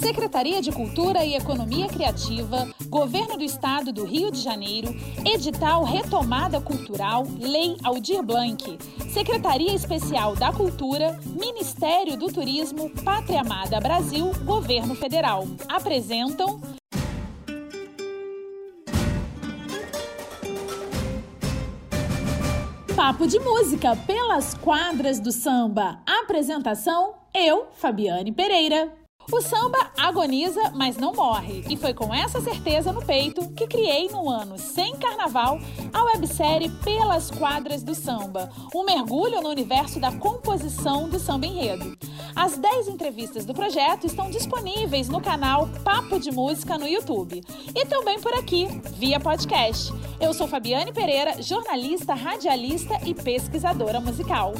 Secretaria de Cultura e Economia Criativa, Governo do Estado do Rio de Janeiro, Edital Retomada Cultural, Lei Aldir Blanc, Secretaria Especial da Cultura, Ministério do Turismo, Pátria Amada Brasil, Governo Federal. Apresentam. Papo de música pelas quadras do samba. Apresentação: eu, Fabiane Pereira. O samba agoniza, mas não morre. E foi com essa certeza no peito que criei no ano sem carnaval a websérie Pelas Quadras do Samba, um mergulho no universo da composição do samba enredo. As 10 entrevistas do projeto estão disponíveis no canal Papo de Música no YouTube e também por aqui, via podcast. Eu sou Fabiane Pereira, jornalista, radialista e pesquisadora musical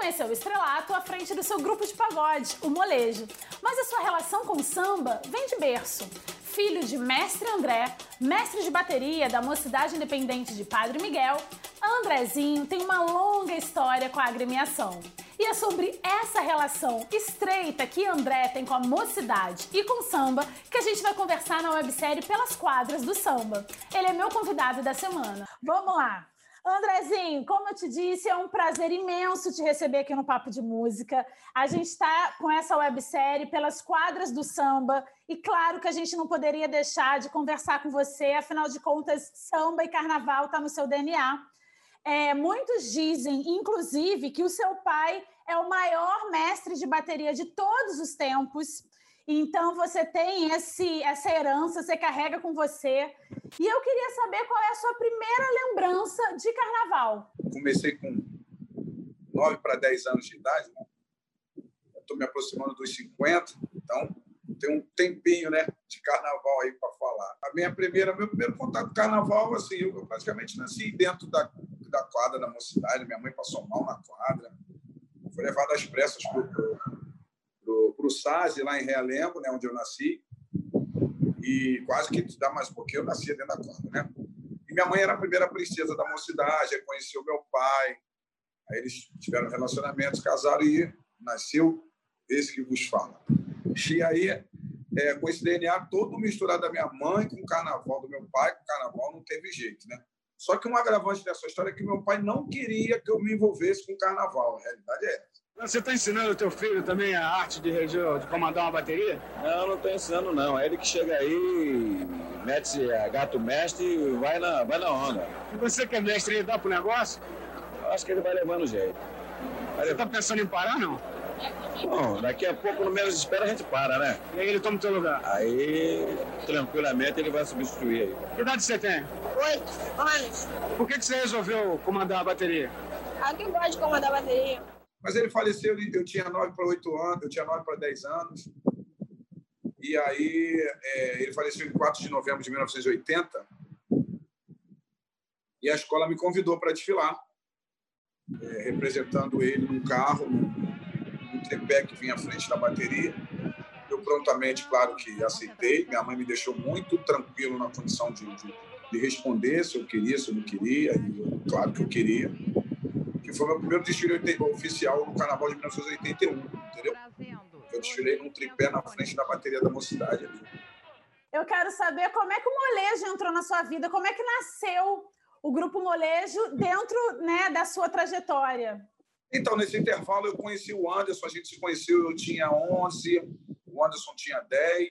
conheceu o estrelato à frente do seu grupo de pagode, o Molejo. Mas a sua relação com o samba vem de berço. Filho de mestre André, mestre de bateria da Mocidade Independente de Padre Miguel, Andrezinho tem uma longa história com a agremiação. E é sobre essa relação estreita que André tem com a mocidade e com o samba que a gente vai conversar na websérie Pelas Quadras do Samba. Ele é meu convidado da semana. Vamos lá! Andrezinho, como eu te disse, é um prazer imenso te receber aqui no Papo de Música. A gente está com essa websérie pelas quadras do samba e claro que a gente não poderia deixar de conversar com você, afinal de contas, samba e carnaval está no seu DNA. É, muitos dizem, inclusive, que o seu pai é o maior mestre de bateria de todos os tempos. Então você tem esse, essa herança, você carrega com você. E eu queria saber qual é a sua primeira lembrança de carnaval. Comecei com 9 para 10 anos de idade, né? Estou me aproximando dos 50, então tem um tempinho né, de carnaval aí para falar. A minha primeira, meu primeiro contato com carnaval, assim, eu praticamente nasci dentro da, da quadra da mocidade, minha mãe passou mal na quadra, foi levado às pressas para para o SASE, lá em Realengo, né, onde eu nasci. E quase que dá mais pouquinho, eu nasci dentro da quadra, né? E minha mãe era a primeira princesa da mocidade, conheceu meu pai. Aí eles tiveram relacionamentos, casaram e nasceu esse que vos fala. E aí, é, com esse DNA todo misturado da minha mãe com o carnaval do meu pai, com o carnaval não teve jeito, né? Só que um agravante dessa história é que meu pai não queria que eu me envolvesse com o carnaval. A realidade é. Você está ensinando o teu filho também a arte de, de comandar uma bateria? Não, não estou ensinando não. É ele que chega aí, mete a gato mestre e vai na, vai na onda. E você que é mestre, ele dá pro negócio? Eu acho que ele vai levando jeito. Vai você está pensando em parar, não? Bom, daqui a pouco, no menos espera, a gente para, né? E aí ele toma o teu lugar? Aí, tranquilamente, ele vai substituir aí. Que idade você tem? Oito anos. Por que, que você resolveu comandar a bateria? Ah, que gosto de comandar a bateria. Mas ele faleceu, eu tinha 9 para 8 anos, eu tinha 9 para 10 anos. E aí é, ele faleceu em 4 de novembro de 1980. E a escola me convidou para desfilar, é, representando ele num carro, num, num tripé que vinha à frente da bateria. Eu prontamente, claro que aceitei. Minha mãe me deixou muito tranquilo na condição de, de, de responder se eu queria, se eu não queria. E claro que eu queria que foi meu primeiro desfile oficial no Carnaval de 1981, entendeu? Eu desfilei num tripé na frente da bateria da mocidade ali. Eu quero saber como é que o molejo entrou na sua vida, como é que nasceu o grupo molejo dentro né, da sua trajetória. Então, nesse intervalo, eu conheci o Anderson, a gente se conheceu, eu tinha 11, o Anderson tinha 10,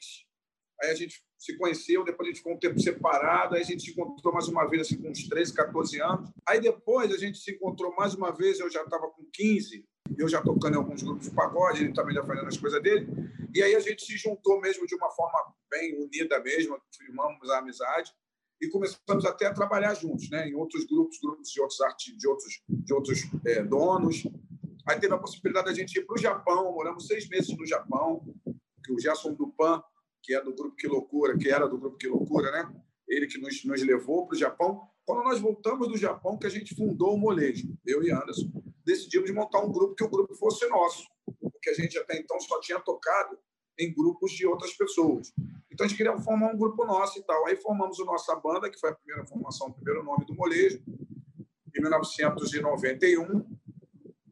aí a gente se conheceu, depois a gente ficou um tempo separado, aí a gente se encontrou mais uma vez, assim, com uns 13, 14 anos. Aí depois a gente se encontrou mais uma vez, eu já estava com 15, eu já tocando em alguns grupos de pagode, ele também já fazendo as coisas dele. E aí a gente se juntou mesmo de uma forma bem unida mesmo, firmamos a amizade e começamos até a trabalhar juntos, né? Em outros grupos, grupos de outros artistas, de outros, de outros é, donos. Aí teve a possibilidade da gente ir para o Japão, moramos seis meses no Japão, que o Gerson Dupan que é do grupo Que Loucura, que era do grupo Que Loucura, né? Ele que nos, nos levou para o Japão. Quando nós voltamos do Japão, que a gente fundou o Molejo, eu e Anderson, decidimos montar um grupo que o grupo fosse nosso, porque a gente até então só tinha tocado em grupos de outras pessoas. Então a gente queria formar um grupo nosso e tal. Aí formamos a nossa banda, que foi a primeira formação, o primeiro nome do Molejo, em 1991,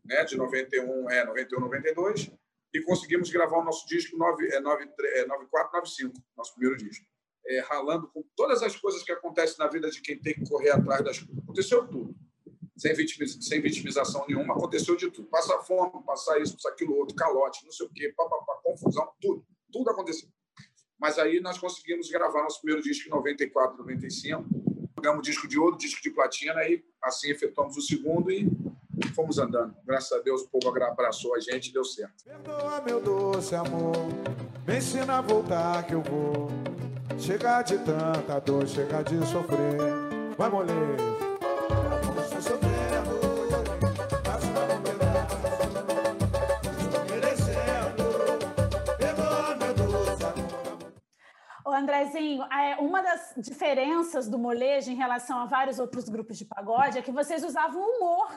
né, de 91, é, 91, 92. E conseguimos gravar o nosso disco 9, é, 9, é, 9495, nosso primeiro disco. É, ralando com todas as coisas que acontecem na vida de quem tem que correr atrás das coisas. Aconteceu tudo. Sem, vitimiz, sem vitimização nenhuma, aconteceu de tudo. Passar fome, passar isso, passar aquilo outro, calote, não sei o quê, papapá, confusão, tudo. Tudo aconteceu. Mas aí nós conseguimos gravar nosso primeiro disco em 94, 95. Pegamos disco de ouro, disco de platina, e assim efetuamos o segundo e fomos andando. Graças a Deus o povo abraçou a gente e deu certo. Perdoa, meu doce amor, me ensina a voltar que eu vou. Chegar de tanta dor, chegar de sofrer. Vai, moleque. Andrezinho, é, uma das diferenças do molejo em relação a vários outros grupos de pagode é que vocês usavam humor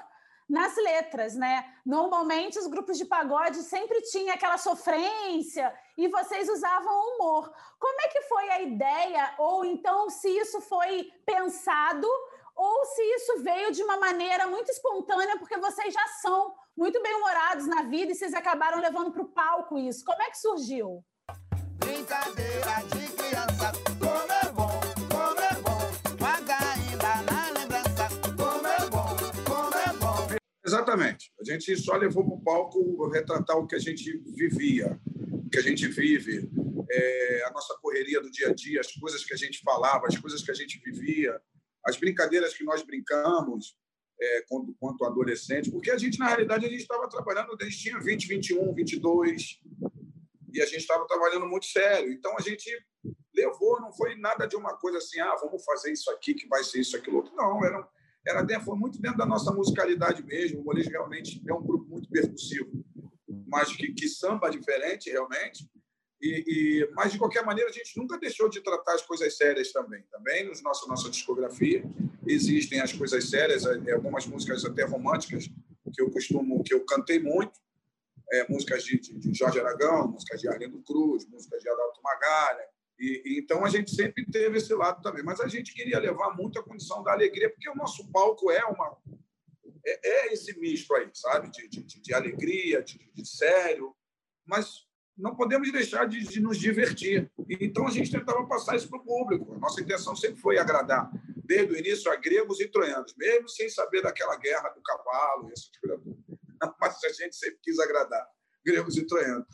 nas letras, né? Normalmente os grupos de pagode sempre tinham aquela sofrência e vocês usavam humor. Como é que foi a ideia? Ou então se isso foi pensado ou se isso veio de uma maneira muito espontânea porque vocês já são muito bem-humorados na vida e vocês acabaram levando para o palco isso. Como é que surgiu? Brincadeira de criança, gente só levou para o palco retratar o que a gente vivia, o que a gente vive, é, a nossa correria do dia a dia, as coisas que a gente falava, as coisas que a gente vivia, as brincadeiras que nós brincamos, é, quando, adolescente, porque a gente, na realidade, a gente estava trabalhando, gente tinha 20, 21, 22, e a gente estava trabalhando muito sério. Então a gente levou, não foi nada de uma coisa assim, ah, vamos fazer isso aqui que vai ser isso, aquilo outro. Não, era, era dentro, foi muito dentro da nossa musicalidade mesmo. O molejo realmente é um grupo muito percussivo, mas que, que samba diferente realmente. E, e, mas de qualquer maneira a gente nunca deixou de tratar as coisas sérias também. Também nos nossa nossa discografia existem as coisas sérias, é, algumas músicas até românticas que eu costumo que eu cantei muito é, músicas de, de, de, Jorge Aragão, músicas de Arlindo Cruz, músicas de Adalto Magalha. E, então a gente sempre teve esse lado também. Mas a gente queria levar muito a condição da alegria, porque o nosso palco é uma é, é esse misto aí, sabe? De, de, de alegria, de, de, sério, mas não podemos deixar de, de nos divertir. Então a gente tentava passar isso para o público. A nossa intenção sempre foi agradar, desde o início, a gregos e troianos, mesmo sem saber daquela guerra do cavalo, tipo mas a gente sempre quis agradar gregos e troianos.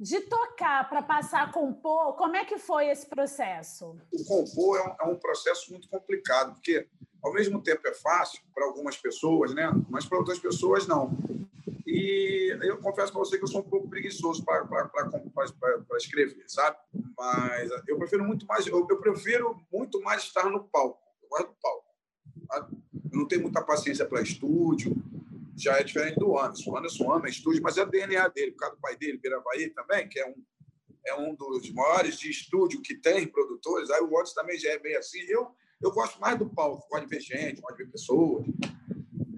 De tocar para passar a compor, como é que foi esse processo? O compor é um, é um processo muito complicado, porque ao mesmo tempo é fácil para algumas pessoas, né? mas para outras pessoas não. E eu confesso para você que eu sou um pouco preguiçoso para escrever, sabe? Mas eu prefiro muito mais, eu, eu, prefiro muito mais estar no palco. Eu gosto do palco. Sabe? Eu não tenho muita paciência para estúdio. Já é diferente do Anderson. O Anderson ama estúdio, mas é o DNA dele, por causa do pai dele, Biravaí também, que é um, é um dos maiores de estúdio que tem produtores. Aí o Anderson também já é bem assim. Eu, eu gosto mais do palco, gosto de ver gente, gosto de ver pessoas.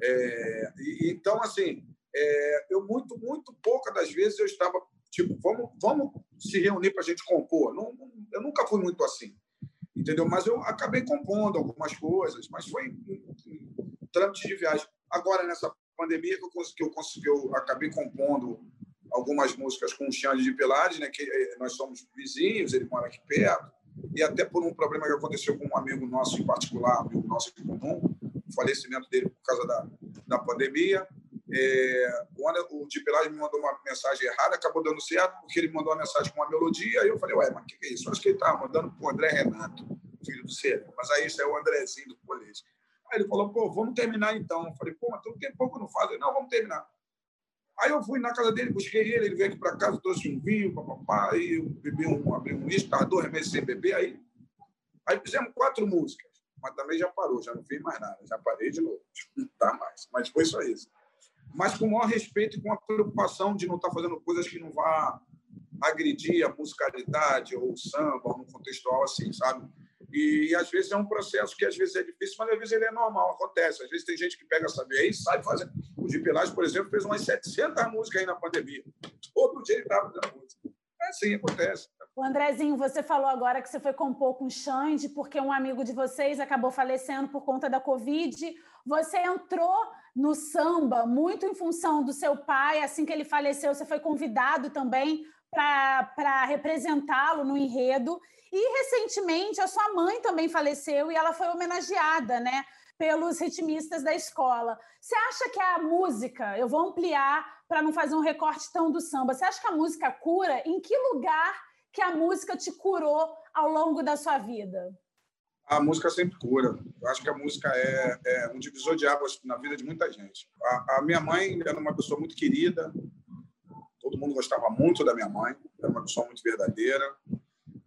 É, e, então, assim, é, eu muito, muito pouca das vezes eu estava tipo, vamos, vamos se reunir para a gente compor. Não, eu nunca fui muito assim, entendeu? Mas eu acabei compondo algumas coisas, mas foi um, um trâmite de viagem. Agora, nessa pandemia que eu consegui, eu, eu acabei compondo algumas músicas com o Xande de Pilares, né, que eh, nós somos vizinhos, ele mora aqui perto, e até por um problema que aconteceu com um amigo nosso em particular, amigo nosso em comum, o falecimento dele por causa da, da pandemia, é, o Tipelagem me mandou uma mensagem errada, acabou dando certo, porque ele mandou uma mensagem com uma melodia, aí eu falei, ué, mas o que, que é isso? Acho que ele estava mandando para o André Renato, filho do Célio, mas aí é o Andrezinho do. Ele falou, pô, vamos terminar então. Eu falei, pô, mas tu tem pouco não faz. Ele, não, vamos terminar. Aí eu fui na casa dele, busquei ele, ele veio aqui para casa, trouxe um vinho, papapá, aí eu bebi um, abri um uísque, estava dois meses sem beber, aí, aí fizemos quatro músicas, mas também já parou, já não fiz mais nada, já parei de novo, não tá mais, mas foi só isso mas com o maior respeito e com a preocupação de não estar fazendo coisas que não vá agredir a musicalidade ou o samba, num contextual assim, sabe? E, às vezes é um processo que às vezes é difícil, mas às vezes ele é normal, acontece. Às vezes tem gente que pega essa veia e sai fazendo. O Di Pelage, por exemplo, fez umas 700 músicas aí na pandemia. Todo dia ele estava fazendo música. É assim, acontece. O Andrezinho, você falou agora que você foi compor com o Xande porque um amigo de vocês acabou falecendo por conta da Covid. Você entrou no samba muito em função do seu pai. Assim que ele faleceu, você foi convidado também para representá-lo no enredo. E recentemente a sua mãe também faleceu e ela foi homenageada, né? Pelos ritmistas da escola. Você acha que a música, eu vou ampliar para não fazer um recorte tão do samba, você acha que a música cura? Em que lugar que a música te curou ao longo da sua vida? A música sempre cura. Eu acho que a música é, é um divisor de águas na vida de muita gente. A, a, minha mãe era uma pessoa muito querida, todo mundo gostava muito da minha mãe, era uma pessoa muito verdadeira.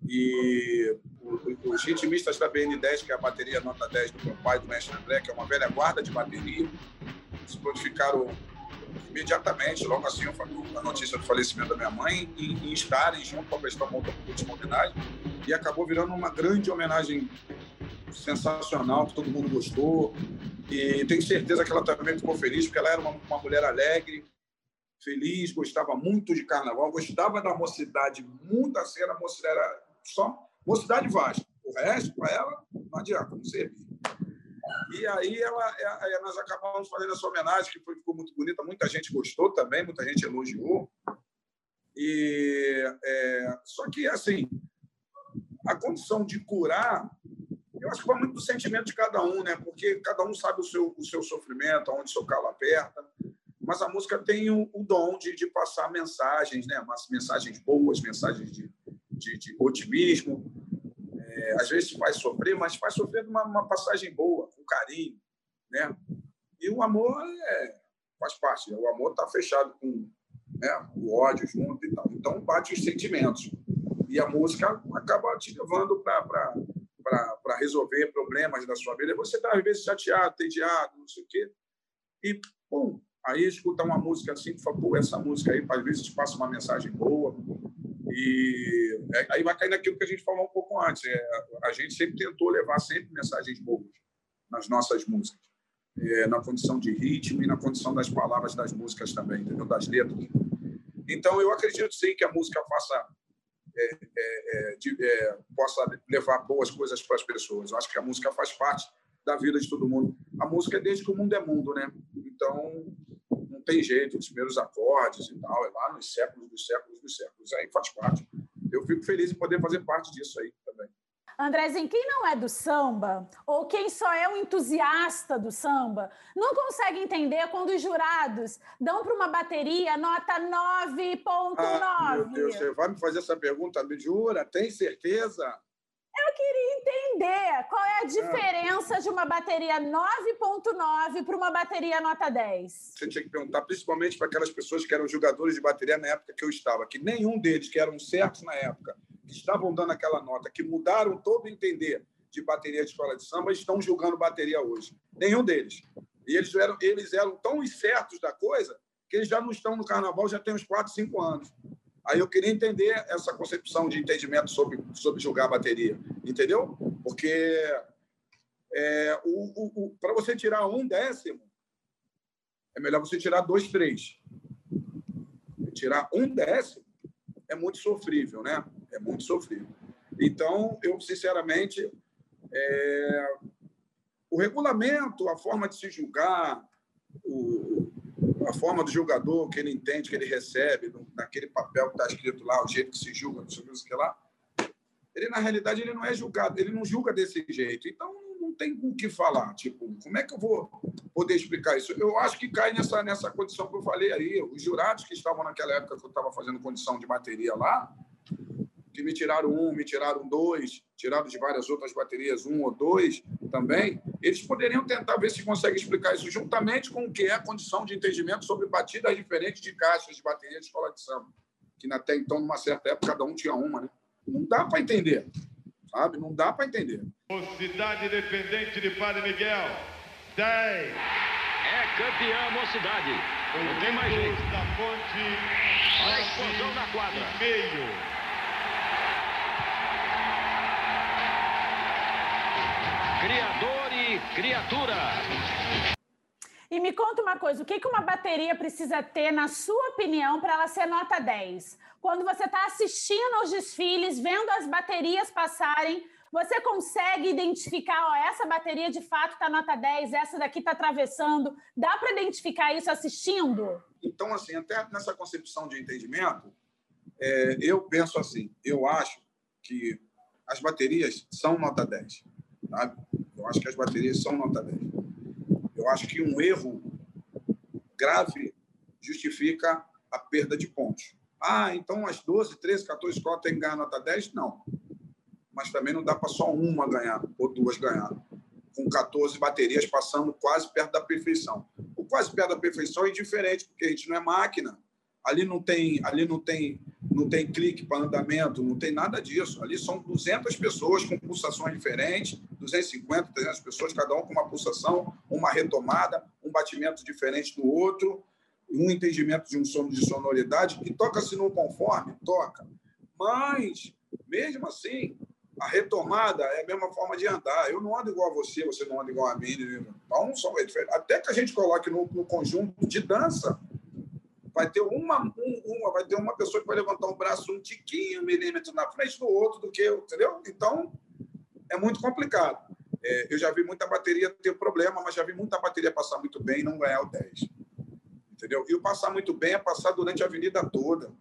E os ritmistas da BN10, que é a bateria nota 10 do meu pai, do mestre André, que é uma velha guarda de bateria, se prontificaram imediatamente, logo assim, a notícia do falecimento da minha mãe, em, em estarem junto com a prestar uma última homenagem, e acabou virando uma grande homenagem sensacional, que todo mundo gostou, e tenho certeza que ela também ficou feliz, porque ela era uma, uma mulher alegre, feliz, gostava muito de carnaval, gostava da mocidade, muito assim, era mocidade, era só mocidade Vasco. O resto, para ela, não adianta, não servia. E aí ela, é, nós acabamos fazendo essa homenagem, que foi, ficou muito bonita, muita gente gostou também, muita gente elogiou. E, é, só que, assim, a condição de curar, eu acho que vai muito do sentimento de cada um, né? Porque cada um sabe o seu, o seu sofrimento, aonde seu calo aperta. Mas a música tem o, o dom de, de, passar mensagens, né? mensagens boas, mensagens de, de, de otimismo, é, às vezes faz sofrer, mas faz sofrer uma, uma passagem boa, com carinho, né? E o amor é, faz parte, o amor está fechado com né, o ódio junto e tal. Então bate os sentimentos. E a música acaba te levando para resolver problemas da sua vida. Você está, às vezes, chateado, tediado, não sei o quê. E, pum, aí escuta uma música assim, fala, pô, essa música aí, às vezes, passa uma mensagem boa, e é, aí vai cair naquilo que a gente falou um pouco antes. É, a gente sempre tentou levar sempre mensagens boas nas nossas músicas, é, na condição de ritmo e na condição das palavras das músicas também, entendeu? das letras. Então, eu acredito sim que a música faça é, é, é de, possa levar boas coisas para as pessoas. Eu acho que a música faz parte da vida de todo mundo. A música é desde que o mundo é mundo, né? Então, tem jeito, os primeiros acordes e tal, é lá nos séculos dos séculos dos séculos. Aí faz parte. Eu fico feliz em poder fazer parte disso aí também. Andrezinho, quem não é do samba, ou quem só é um entusiasta do samba, não consegue entender quando os jurados dão para uma bateria nota 9.9. Ah, meu Deus, você vai me fazer essa pergunta? Me jura? Tem certeza? Eu queria entender qual é a diferença de uma bateria 9.9 para uma bateria nota 10. Você tinha que perguntar principalmente para aquelas pessoas que eram jogadores de bateria na época que eu estava, que nenhum deles, que eram certos na época, que estavam dando aquela nota, que mudaram todo o entender de bateria de escola de samba, estão julgando bateria hoje. Nenhum deles. E eles eram, eles eram tão incertos da coisa que eles já não estão no carnaval já tem uns 4, 5 anos. Aí eu queria entender essa concepção de entendimento sobre, sobre jogar a bateria, entendeu? Porque é, para você tirar um décimo, é melhor você tirar dois, três. Tirar um décimo é muito sofrível, né? É muito sofrível. Então, eu, sinceramente, é, o regulamento, a forma de se julgar, o, a forma do jogador, que ele entende, que ele recebe, naquele papel que está escrito lá, o jeito que se julga, não sei o que lá, ele, na realidade, ele não é julgado, ele não julga desse jeito. Então, não tem o que falar. Tipo, como é que eu vou poder explicar isso? Eu acho que cai nessa, nessa condição que eu falei aí. Os jurados que estavam naquela época que eu estava fazendo condição de bateria lá, que me tiraram um, me tiraram dois, tiraram de várias outras baterias um ou dois também, eles poderiam tentar ver se conseguem explicar isso juntamente com o que é a condição de entendimento sobre batidas diferentes de caixas de bateria de escola de samba, que até então, numa certa época, cada um tinha uma, né? Não dá para entender, sabe? Não dá para entender. Mocidade Independente de Padre Miguel, 10. É campeã Mocidade. Não tem mais jeito. Da ponte. Olha a explosão na quadra. Meio. Criador e criatura. E me conta uma coisa, o que, uma bateria precisa ter, na sua opinião, para ela ser nota 10? Quando você está assistindo aos desfiles, vendo as baterias passarem, você consegue identificar, ó, essa bateria de fato está nota 10, essa daqui está atravessando. Dá para identificar isso assistindo? Então, assim, até nessa concepção de entendimento, é, eu penso assim, eu acho que as baterias são nota 10. Sabe? Eu acho que as baterias são nota 10. Eu acho que um erro grave justifica a perda de pontos. Ah, então as 12, 13, 14 escolas têm que ganhar nota 10? Não. Mas também não dá para só uma ganhar ou duas ganhar. Com 14 baterias passando quase perto da perfeição. O quase perto da perfeição é diferente, porque a gente não é máquina. Ali não tem, ali não tem, não tem clique para andamento, não tem nada disso. Ali são 200 pessoas com pulsações diferentes, 250, 300 pessoas, cada um com uma pulsação, uma retomada, um batimento diferente do outro, um entendimento de um sono de sonoridade que toca-se no conforme, toca. Mas mesmo assim, a retomada é a mesma forma de andar. Eu não ando igual a você, você não anda igual a mim. Então, são até que a gente coloque no, no conjunto de dança, vai ter uma, um, uma, vai ter uma pessoa que vai levantar um braço um tiquinho, um milímetro na frente do outro do que eu, entendeu? Então, é muito complicado. É, eu já vi muita bateria ter problema, mas já vi muita bateria passar muito bem e não ganhar o 10. Entendeu? E o passar muito bem é passar durante a avenida toda.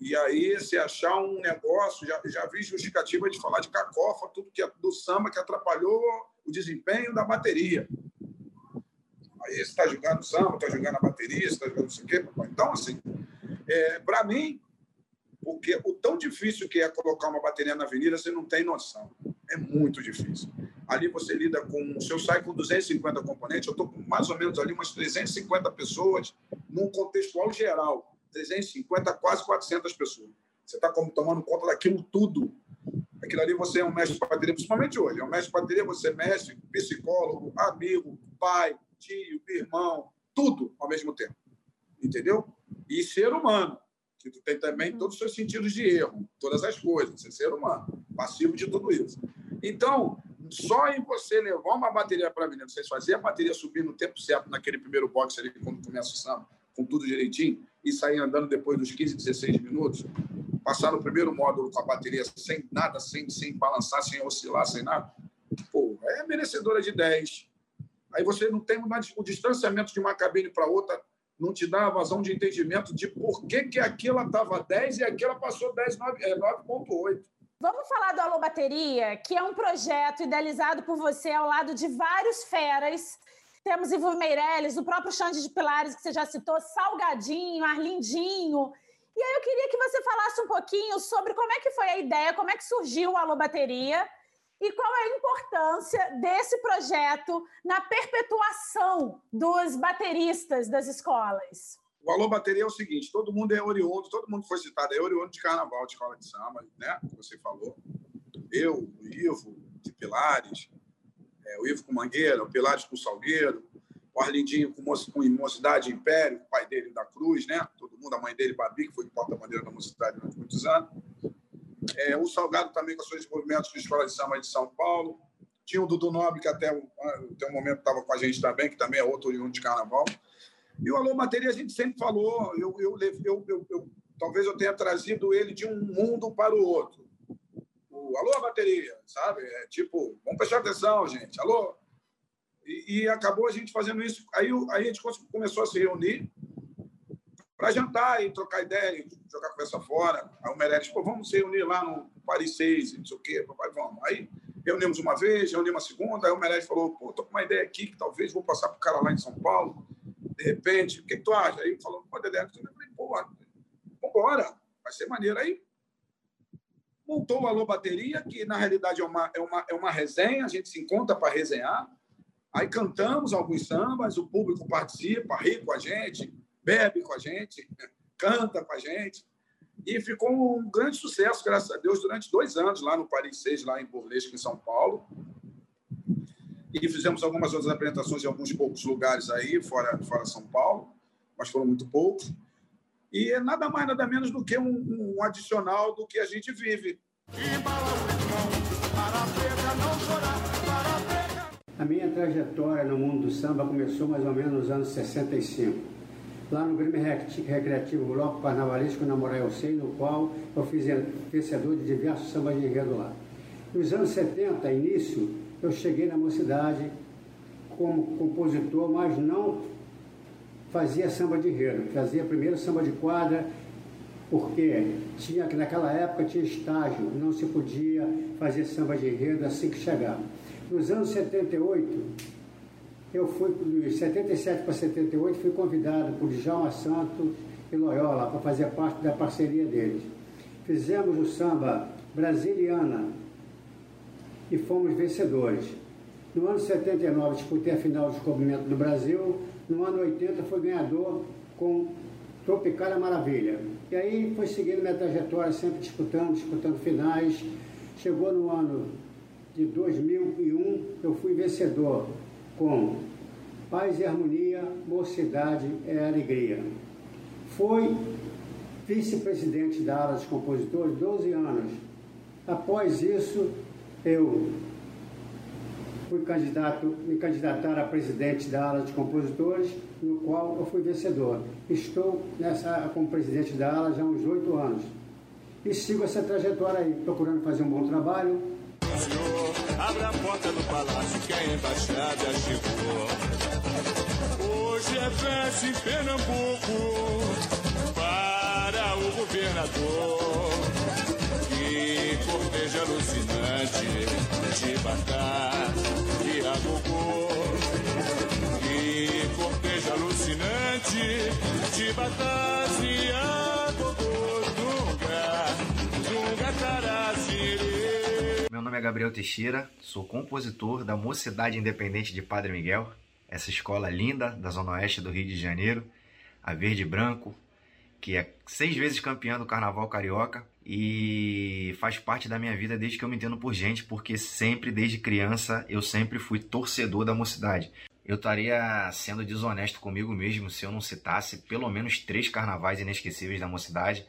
E aí, se achar um negócio, já, já vi justificativa de falar de cacofa, tudo que é do samba que atrapalhou o desempenho da bateria. Aí você está jogando samba, está jogando a bateria, está jogando não sei o quê. Então, assim, é, para mim, porque o tão difícil que é colocar uma bateria na avenida, você não tem noção. É muito difícil. Ali você lida com. Se eu saio com 250 componentes, eu estou com mais ou menos ali umas 350 pessoas, num contextual geral. 350, quase 400 pessoas. Você está tomando conta daquilo tudo. Aquilo ali você é um mestre de bateria, principalmente hoje. É um mestre de bateria, você é mestre, psicólogo, amigo, pai, tio, irmão, tudo ao mesmo tempo. Entendeu? E ser humano, que tu tem também todos os seus sentidos de erro, todas as coisas, ser humano, passivo de tudo isso. Então, só em você levar uma bateria para a avenida, você fazer a bateria subir no tempo certo, naquele primeiro box ali, quando começa o samba, com tudo direitinho, e sair andando depois dos 15, 16 minutos, passar no primeiro módulo com a bateria sem nada, sem, sem balançar, sem oscilar, sem nada, pô, é merecedora de 10. Aí você não tem mais o distanciamento de uma cabine para outra, não te dá a vazão de entendimento de por que, que aquela estava 10 e aquela passou 10, 9,8. É, Vamos falar do Alô Bateria, que é um projeto idealizado por você ao lado de vários feras. Temos Ivo Meirelles, o próprio Xande de Pilares, que você já citou, Salgadinho, Arlindinho. E aí eu queria que você falasse um pouquinho sobre como é que foi a ideia, como é que surgiu o Alô Bateria e qual é a importância desse projeto na perpetuação dos bateristas das escolas? O Alô Bateria é o seguinte: todo mundo é oriundo, todo mundo foi citado, é oriundo de carnaval, de escola de samba, né? Você falou. Eu, o Ivo, de Pilares, é, o Ivo com Mangueira, o Pilares com Salgueiro, o Arlindinho com, moça, com Mocidade Império, o pai dele da Cruz, né? Todo mundo, a mãe dele, Babi, que foi porta-bandeira da Mocidade durante muitos anos. É, o Salgado também com seus movimentos de escola de samba de São Paulo. Tinha o Dudu Nobre, que até, até um momento estava com a gente também, que também é outro oriundo de carnaval. E o Alô Bateria a gente sempre falou, eu, eu, eu, eu, talvez eu tenha trazido ele de um mundo para o outro. O Alô Bateria, sabe? É tipo, vamos prestar atenção, gente. Alô? E, e acabou a gente fazendo isso. Aí, aí a gente começou a se reunir para jantar e trocar ideia, jogar conversa fora. Aí o Meirelles, pô, vamos se reunir lá no Paris 6, não sei o quê, papai, vamos. Aí reunimos uma vez, reunimos uma segunda, aí o Meirelles falou, pô, tô com uma ideia aqui que talvez vou passar para o cara lá em São Paulo, de repente, o que, que tu acha? Aí falou, pô, Dedé, eu falei, pô, vambora, vai ser maneiro. Aí montou o Alô Bateria, que na realidade é uma, é uma, é uma resenha, a gente se encontra para resenhar, aí cantamos alguns sambas, o público participa, ri com a gente, bebe com a gente, canta com a gente. E ficou um grande sucesso, graças a Deus, durante dois anos lá no Paris 6, lá em Burlesque, em São Paulo. E fizemos algumas outras apresentações em alguns poucos lugares aí, fora, fora São Paulo, mas foram muito poucos. E é nada mais, nada menos do que um, um adicional do que a gente vive. A minha trajetória no mundo do samba começou mais ou menos nos anos 65. Lá no Grêmio Recreativo Bloco Carnavalesco na Moraes Sei, no qual eu fiz vencedor de diversos sambas de enredo lá. Nos anos 70, início, eu cheguei na mocidade como compositor, mas não fazia samba de enredo. Fazia primeiro samba de quadra, porque tinha que naquela época tinha estágio, não se podia fazer samba de enredo assim que chegava. Nos anos 78, eu fui, de 77 para 78, fui convidado por Djalma Santo e Loyola para fazer parte da parceria deles. Fizemos o samba Brasiliana e fomos vencedores. No ano 79, disputei a final do descobrimento do Brasil. No ano 80, fui ganhador com Tropicália Maravilha. E aí foi seguindo minha trajetória, sempre disputando, disputando finais. Chegou no ano de 2001, eu fui vencedor com Paz e Harmonia, Mocidade é Alegria. Foi vice-presidente da ala dos compositores 12 anos. Após isso, eu fui candidato, me candidatar a presidente da ala de compositores, no qual eu fui vencedor. Estou nessa como presidente da ala já há uns oito anos. E sigo essa trajetória aí, procurando fazer um bom trabalho. Senhor, abre a porta do palácio que a embaixada chegou. Hoje é festa em Pernambuco para o governador. Que cortejo alucinante de batata e agogô. E cortejo alucinante de batata e. é Gabriel Teixeira, sou compositor da Mocidade Independente de Padre Miguel, essa escola linda da Zona Oeste do Rio de Janeiro, a Verde e Branco, que é seis vezes campeã do Carnaval Carioca e faz parte da minha vida desde que eu me entendo por gente, porque sempre, desde criança, eu sempre fui torcedor da mocidade. Eu estaria sendo desonesto comigo mesmo se eu não citasse pelo menos três carnavais inesquecíveis da mocidade.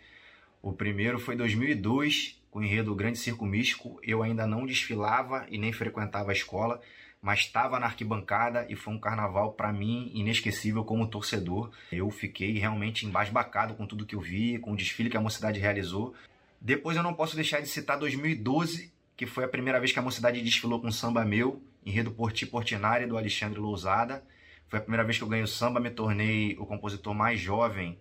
O primeiro foi 2002, com o enredo Grande Circo Místico. Eu ainda não desfilava e nem frequentava a escola, mas estava na arquibancada e foi um carnaval para mim inesquecível como torcedor. Eu fiquei realmente embasbacado com tudo que eu vi, com o desfile que a mocidade realizou. Depois eu não posso deixar de citar 2012, que foi a primeira vez que a mocidade desfilou com samba meu, enredo Porti Portinari, do Alexandre Lousada. Foi a primeira vez que eu ganhei o samba, me tornei o compositor mais jovem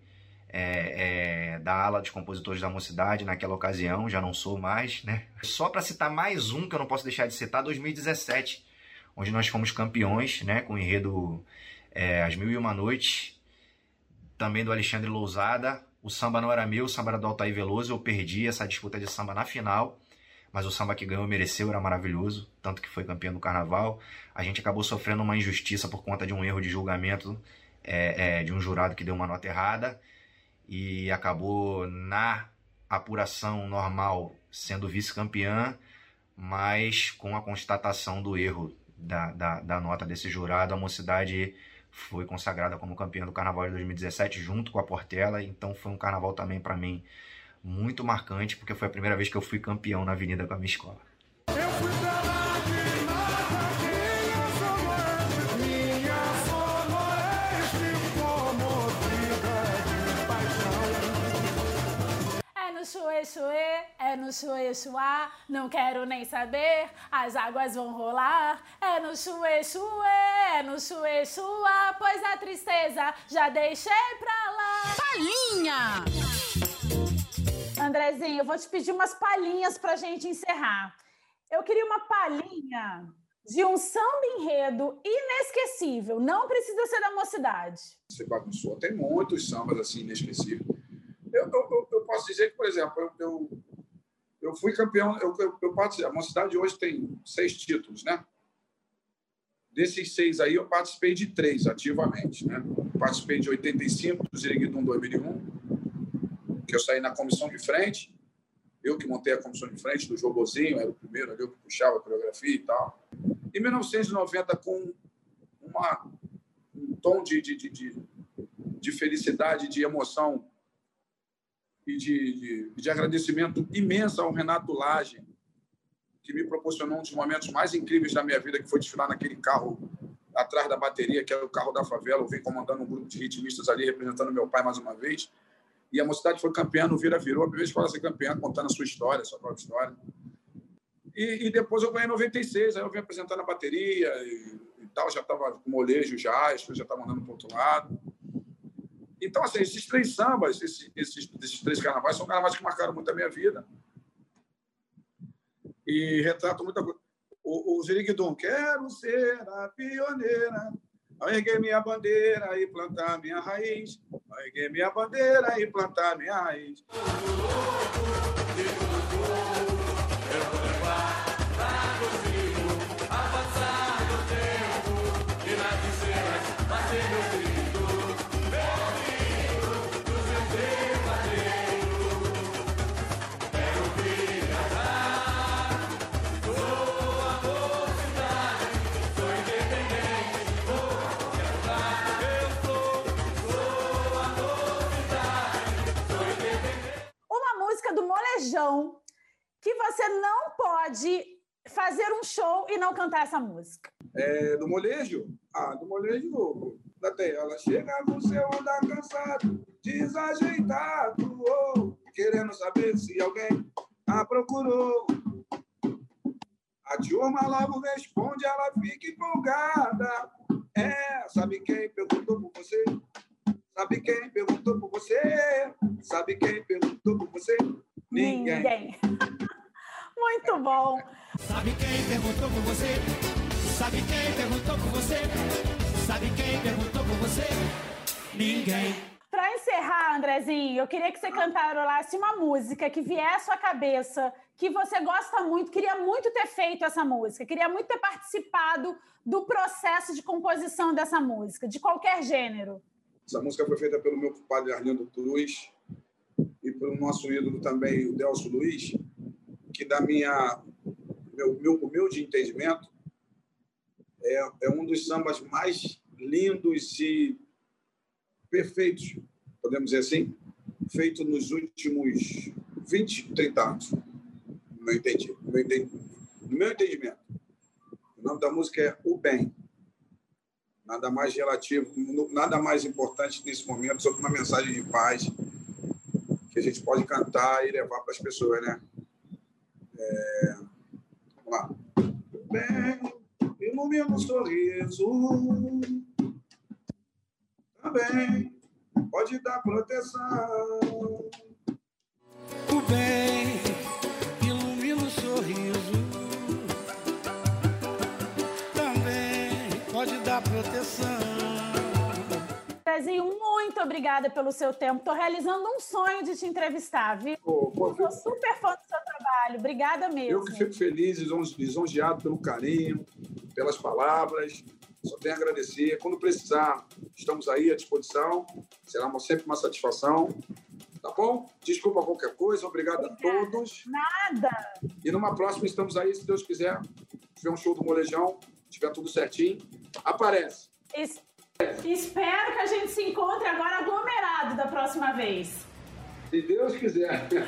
é, é, da ala dos compositores da mocidade naquela ocasião, já não sou mais, né? Só para citar mais um que eu não posso deixar de citar, 2017, onde nós fomos campeões, né? Com o enredo é, As Mil e Uma Noites, também do Alexandre Lousada, o samba não era meu, o samba era do Altair Veloso. Eu perdi essa disputa de samba na final, mas o samba que ganhou mereceu, era maravilhoso, tanto que foi campeão do carnaval. A gente acabou sofrendo uma injustiça por conta de um erro de julgamento é, é, de um jurado que deu uma nota errada e acabou na apuração normal sendo vice-campeã, mas com a constatação do erro da, da, da nota desse jurado, a mocidade foi consagrada como campeã do Carnaval de 2017 junto com a Portela, então foi um carnaval também para mim muito marcante, porque foi a primeira vez que eu fui campeão na Avenida com a minha escola. Chuê, é no chuê, chuá, não quero nem saber, as águas vão rolar. É no chuê, chuê, é no chuê, chuá, pois a tristeza já deixei pra lá. Palhinha! Andrezinho, eu vou te pedir umas palhinhas pra gente encerrar. Eu queria uma palhinha de um samba enredo inesquecível, não precisa ser da mocidade. Você bagunçou, tem muitos sambas assim inesquecíveis. Eu, eu, eu, posso dizer que, por exemplo, eu, eu, eu fui campeão. Eu, eu, eu participei, a Mocidade hoje tem seis títulos, né? Desses seis aí, eu participei de três ativamente. Né? Participei de 85, do Ziriguidum 2001, que eu saí na comissão de frente. Eu que montei a comissão de frente do Jogozinho, era o primeiro ali, eu que puxava a coreografia e tal. Em 1990, com uma, um tom de, de, de, de felicidade, de emoção e de, de, de agradecimento imenso ao Renato Lage, que me proporcionou um dos momentos mais incríveis da minha vida, que foi desfilar naquele carro atrás da bateria, que era o carro da favela. Eu vim comandando um grupo de ritmistas ali, representando meu pai mais uma vez. E a mocidade foi campeã no Vira Virou, a primeira escola a ser campeã, contando a sua história, a sua própria história. E, e depois eu ganhei em 96, aí eu vim apresentando a bateria e, e tal, já estava com molejo já, as já estavam andando para o outro lado. Então, assim, esses três sambas, esses, esses, esses três carnavais, são carnavais que marcaram muito a minha vida. E retratam muita coisa. O, o Ziriguidum, quero ser a pioneira, ao erguer minha bandeira e plantar minha raiz, ao erguer minha bandeira e plantar minha raiz. Molejão que você não pode fazer um show e não cantar essa música? É, do molejo? Ah, do molejo, até ela chega no seu andar cansado, desajeitado, oh, querendo saber se alguém a procurou. A turma logo responde, ela fica empolgada. É, sabe quem perguntou por você? Sabe quem perguntou por você? Sabe quem perguntou por você? Ninguém. Ninguém. Muito bom. Sabe quem perguntou por você? Sabe quem perguntou por você? Sabe quem perguntou por você? Ninguém. Para encerrar, Andrezinho, eu queria que você cantarolasse uma música que viesse à sua cabeça, que você gosta muito, queria muito ter feito essa música, queria muito ter participado do processo de composição dessa música, de qualquer gênero. Essa música foi feita pelo meu padre Arlindo Cruz, e pelo nosso ídolo também, o Delcio Luiz, que da minha meu, meu humilde entendimento é, é um dos sambas mais lindos e perfeitos, podemos dizer assim, feito nos últimos 20, 30 anos, no meu, entendi, entendi, no meu entendimento. O nome da música é O Bem. Nada mais relativo, nada mais importante nesse momento sobre uma mensagem de paz, que a gente pode cantar e levar para as pessoas, né? É... Vamos lá. Bem, ilumina um sorriso. Também pode dar proteção. O bem proteção. Zezinho, muito obrigada pelo seu tempo. Estou realizando um sonho de te entrevistar, viu? Pô, Sou super fã do seu trabalho. Obrigada mesmo. Eu que fico feliz, lisonjeado pelo carinho, pelas palavras. Só tenho a agradecer. Quando precisar, estamos aí à disposição. Será sempre uma satisfação. Tá bom? Desculpa qualquer coisa. Obrigado a todos. Nada. E numa próxima estamos aí, se Deus quiser. Tiver um show do Molejão, tiver tudo certinho, aparece. Isso. Espero que a gente se encontre agora aglomerado da próxima vez. Se Deus quiser.